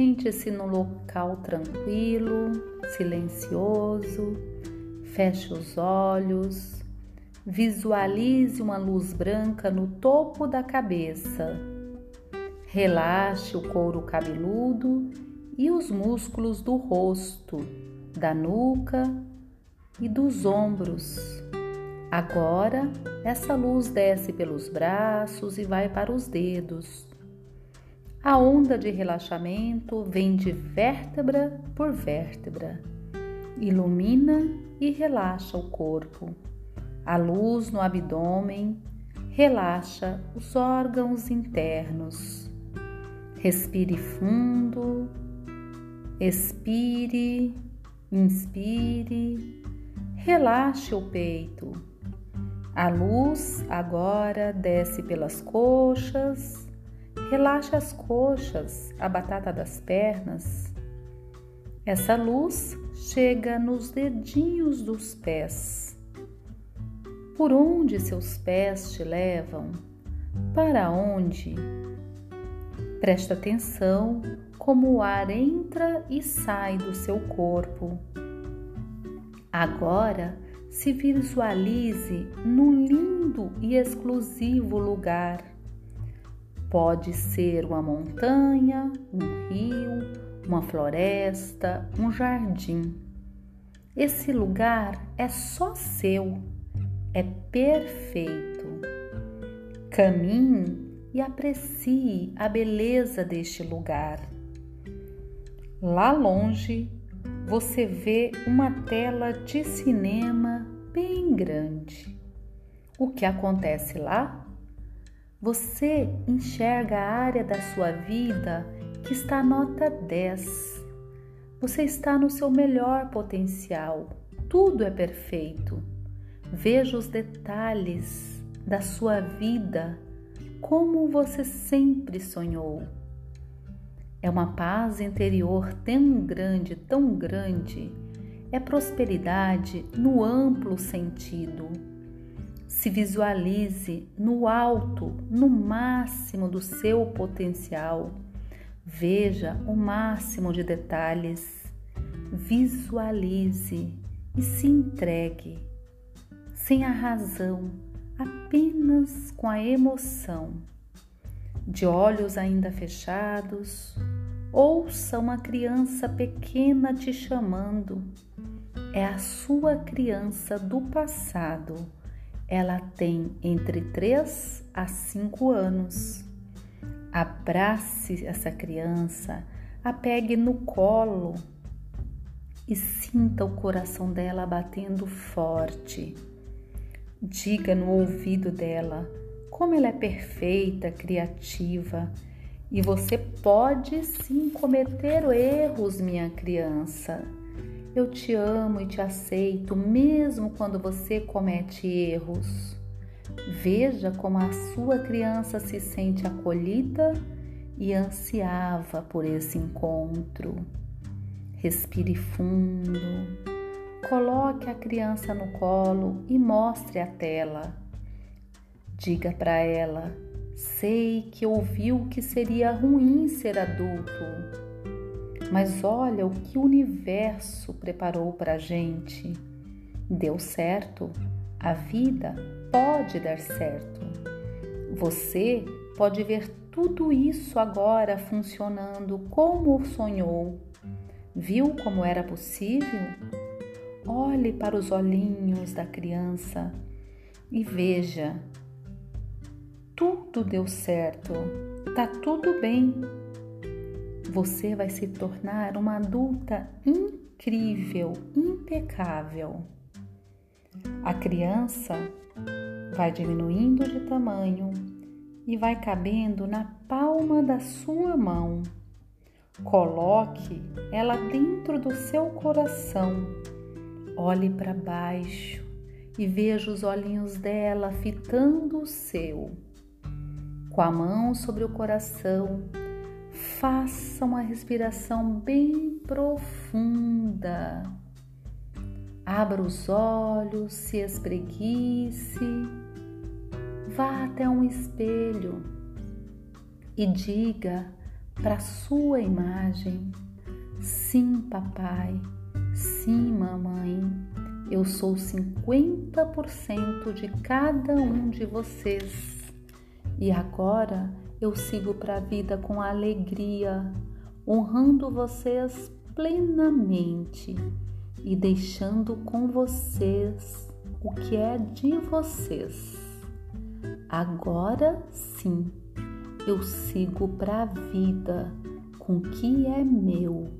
Sente-se no local tranquilo, silencioso, feche os olhos, visualize uma luz branca no topo da cabeça. Relaxe o couro cabeludo e os músculos do rosto, da nuca e dos ombros. Agora, essa luz desce pelos braços e vai para os dedos. A onda de relaxamento vem de vértebra por vértebra, ilumina e relaxa o corpo. A luz no abdômen relaxa os órgãos internos. Respire fundo, expire, inspire, relaxe o peito. A luz agora desce pelas coxas, relaxe as coxas, a batata das pernas. Essa luz chega nos dedinhos dos pés. Por onde seus pés te levam? Para onde? Preste atenção como o ar entra e sai do seu corpo. Agora, se visualize num lindo e exclusivo lugar. Pode ser uma montanha, um rio, uma floresta, um jardim. Esse lugar é só seu, é perfeito. Caminhe e aprecie a beleza deste lugar. Lá longe, você vê uma tela de cinema bem grande. O que acontece lá? Você enxerga a área da sua vida que está nota 10. Você está no seu melhor potencial. Tudo é perfeito. Veja os detalhes da sua vida como você sempre sonhou. É uma paz interior tão grande, tão grande. É prosperidade no amplo sentido. Se visualize no alto, no máximo do seu potencial. Veja o máximo de detalhes. Visualize e se entregue, sem a razão, apenas com a emoção. De olhos ainda fechados, ouça uma criança pequena te chamando. É a sua criança do passado. Ela tem entre 3 a 5 anos. Abrace essa criança, a pegue no colo e sinta o coração dela batendo forte. Diga no ouvido dela como ela é perfeita, criativa. E você pode sim cometer erros, minha criança. Eu te amo e te aceito, mesmo quando você comete erros. Veja como a sua criança se sente acolhida e ansiava por esse encontro. Respire fundo, coloque a criança no colo e mostre a tela. Diga para ela: sei que ouviu que seria ruim ser adulto, mas olha o que o universo preparou para a gente. Deu certo, a vida pode dar certo. Você pode ver tudo isso agora funcionando como sonhou. Viu como era possível? Olhe para os olhinhos da criança e veja tudo deu certo, tá tudo bem. Você vai se tornar uma adulta incrível, impecável. A criança vai diminuindo de tamanho e vai cabendo na palma da sua mão. Coloque ela dentro do seu coração. Olhe para baixo e veja os olhinhos dela fitando o seu com a mão sobre o coração, faça uma respiração bem profunda. Abra os olhos, se espreguice, vá até um espelho e diga para sua imagem. Sim, papai. Sim, mamãe. Eu sou 50% de cada um de vocês. E agora eu sigo para a vida com alegria, honrando vocês plenamente e deixando com vocês o que é de vocês. Agora sim, eu sigo para a vida com o que é meu.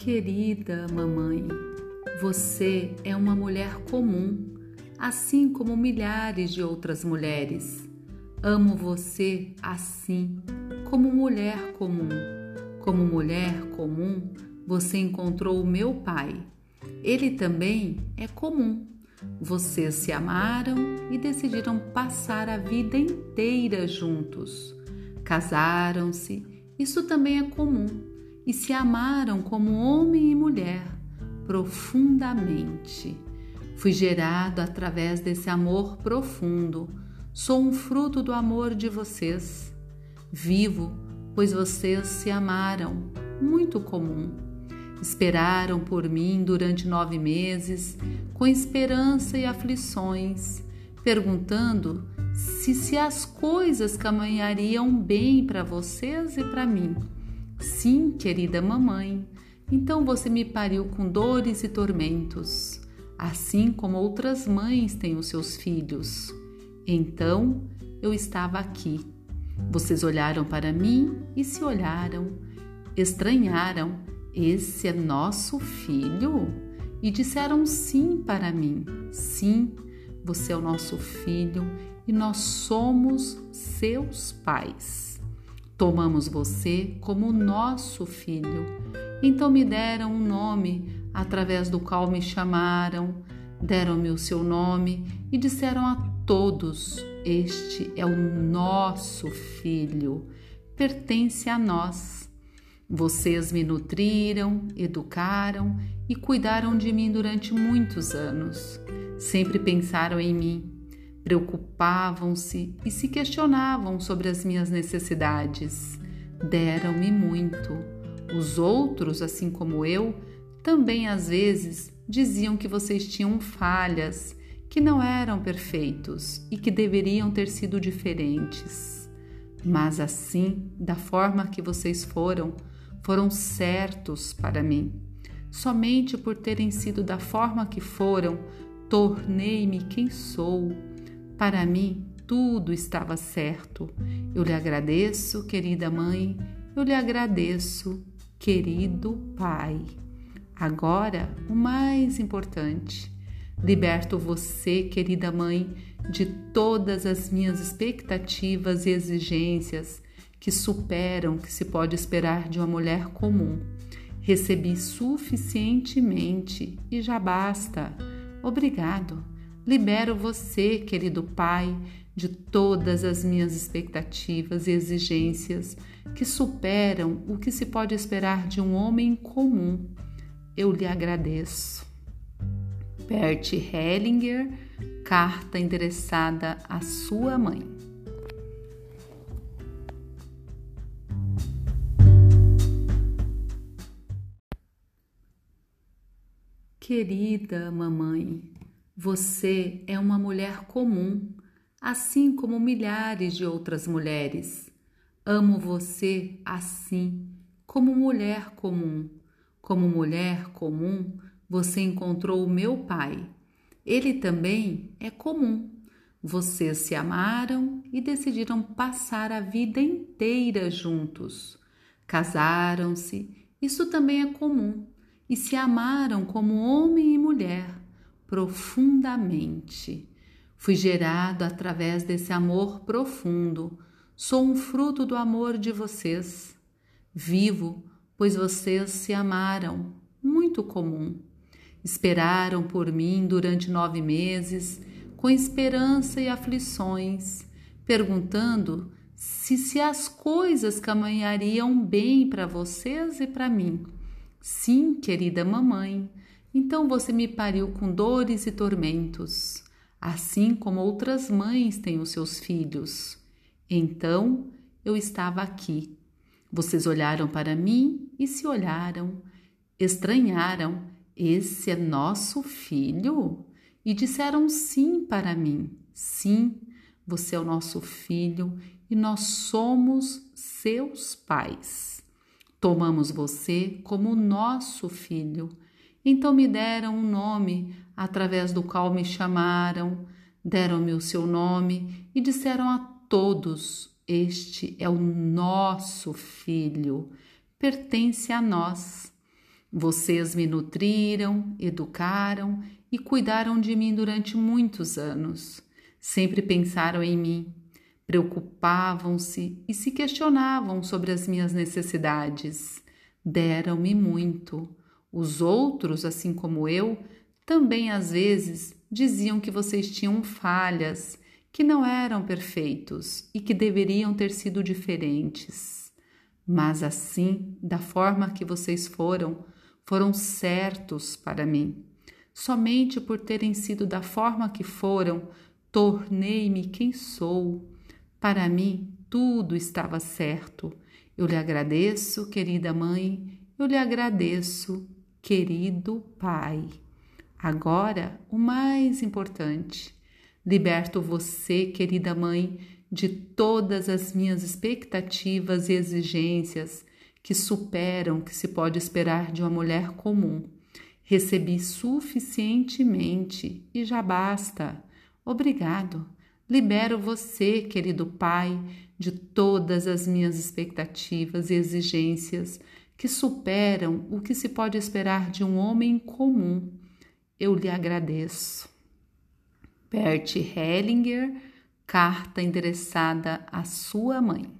Querida mamãe, você é uma mulher comum, assim como milhares de outras mulheres. Amo você assim, como mulher comum. Como mulher comum, você encontrou o meu pai. Ele também é comum. Vocês se amaram e decidiram passar a vida inteira juntos. Casaram-se, isso também é comum, e se amaram como homem e mulher profundamente. Fui gerado através desse amor profundo. Sou um fruto do amor de vocês. Vivo, pois vocês se amaram. Muito comum. Esperaram por mim durante nove meses, com esperança e aflições, perguntando se, se as coisas caminhariam bem para vocês e para mim. Sim, querida mamãe, então você me pariu com dores e tormentos, assim como outras mães têm os seus filhos. Então eu estava aqui. Vocês olharam para mim e se olharam, estranharam: esse é nosso filho? E disseram sim para mim: sim, você é o nosso filho e nós somos seus pais. Tomamos você como nosso filho então me deram um nome através do qual me chamaram, deram-me o seu nome e disseram a todos: Este é o nosso filho, pertence a nós. Vocês me nutriram, educaram e cuidaram de mim durante muitos anos. Sempre pensaram em mim, preocupavam-se e se questionavam sobre as minhas necessidades. Deram-me muito os outros, assim como eu, também às vezes diziam que vocês tinham falhas, que não eram perfeitos e que deveriam ter sido diferentes. Mas assim, da forma que vocês foram, foram certos para mim. Somente por terem sido da forma que foram, tornei-me quem sou. Para mim, tudo estava certo. Eu lhe agradeço, querida mãe, eu lhe agradeço, querido Pai. Agora, o mais importante, liberto você, querida Mãe, de todas as minhas expectativas e exigências que superam o que se pode esperar de uma mulher comum. Recebi suficientemente e já basta. Obrigado. Libero você, querido Pai, de todas as minhas expectativas e exigências que superam o que se pode esperar de um homem comum. Eu lhe agradeço. Bert Hellinger, carta endereçada à sua mãe. Querida mamãe, você é uma mulher comum, assim como milhares de outras mulheres. Amo você assim, como mulher comum. Como mulher comum, você encontrou o meu pai. Ele também é comum. Vocês se amaram e decidiram passar a vida inteira juntos. Casaram-se, isso também é comum, e se amaram como homem e mulher, profundamente. Fui gerado através desse amor profundo Sou um fruto do amor de vocês. Vivo, pois vocês se amaram. Muito comum. Esperaram por mim durante nove meses, com esperança e aflições, perguntando se, se as coisas caminhariam bem para vocês e para mim. Sim, querida mamãe, então você me pariu com dores e tormentos, assim como outras mães têm os seus filhos. Então eu estava aqui. Vocês olharam para mim e se olharam, estranharam. Esse é nosso filho? E disseram sim para mim. Sim, você é o nosso filho e nós somos seus pais. Tomamos você como nosso filho. Então me deram um nome através do qual me chamaram, deram-me o seu nome e disseram a todos: Este é o nosso filho, pertence a nós. Vocês me nutriram, educaram e cuidaram de mim durante muitos anos. Sempre pensaram em mim, preocupavam-se e se questionavam sobre as minhas necessidades. Deram-me muito. Os outros, assim como eu, também às vezes diziam que vocês tinham falhas, que não eram perfeitos e que deveriam ter sido diferentes. Mas assim, da forma que vocês foram, foram certos para mim. Somente por terem sido da forma que foram, tornei-me quem sou. Para mim, tudo estava certo. Eu lhe agradeço, querida mãe, eu lhe agradeço, querido pai. Agora, o mais importante: liberto você, querida mãe, de todas as minhas expectativas e exigências que superam o que se pode esperar de uma mulher comum. Recebi suficientemente e já basta. Obrigado. Libero você, querido Pai, de todas as minhas expectativas e exigências que superam o que se pode esperar de um homem comum. Eu lhe agradeço. Bert Hellinger, carta endereçada à sua mãe.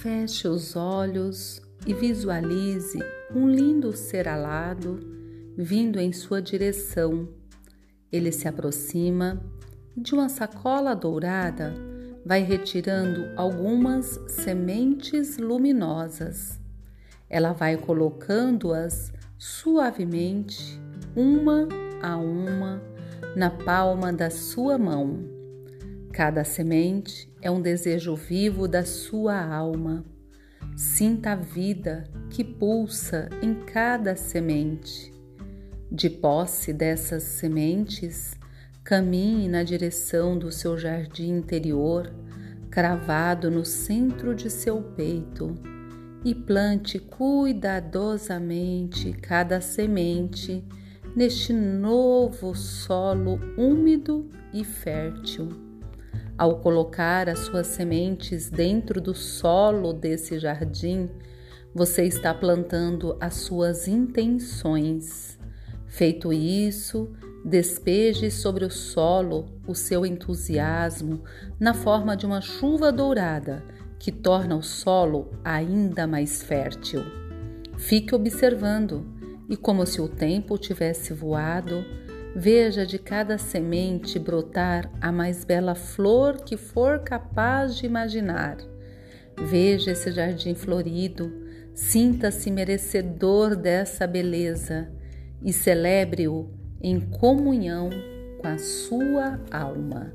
Feche os olhos e visualize um lindo ser alado vindo em sua direção. Ele se aproxima e de uma sacola dourada vai retirando algumas sementes luminosas. Ela vai colocando-as suavemente, uma a uma, na palma da sua mão. Cada semente é um desejo vivo da sua alma. Sinta a vida que pulsa em cada semente. De posse dessas sementes, caminhe na direção do seu jardim interior, cravado no centro de seu peito, e plante cuidadosamente cada semente neste novo solo úmido e fértil ao colocar as suas sementes dentro do solo desse jardim, você está plantando as suas intenções. Feito isso, despeje sobre o solo o seu entusiasmo na forma de uma chuva dourada que torna o solo ainda mais fértil. Fique observando e, como se o tempo tivesse voado, Veja de cada semente brotar a mais bela flor que for capaz de imaginar. Veja esse jardim florido, sinta-se merecedor dessa beleza e celebre-o em comunhão com a sua alma.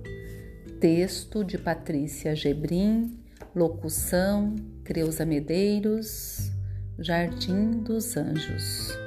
Texto de Patrícia Gebrim, locução Creuza Medeiros, Jardim dos Anjos.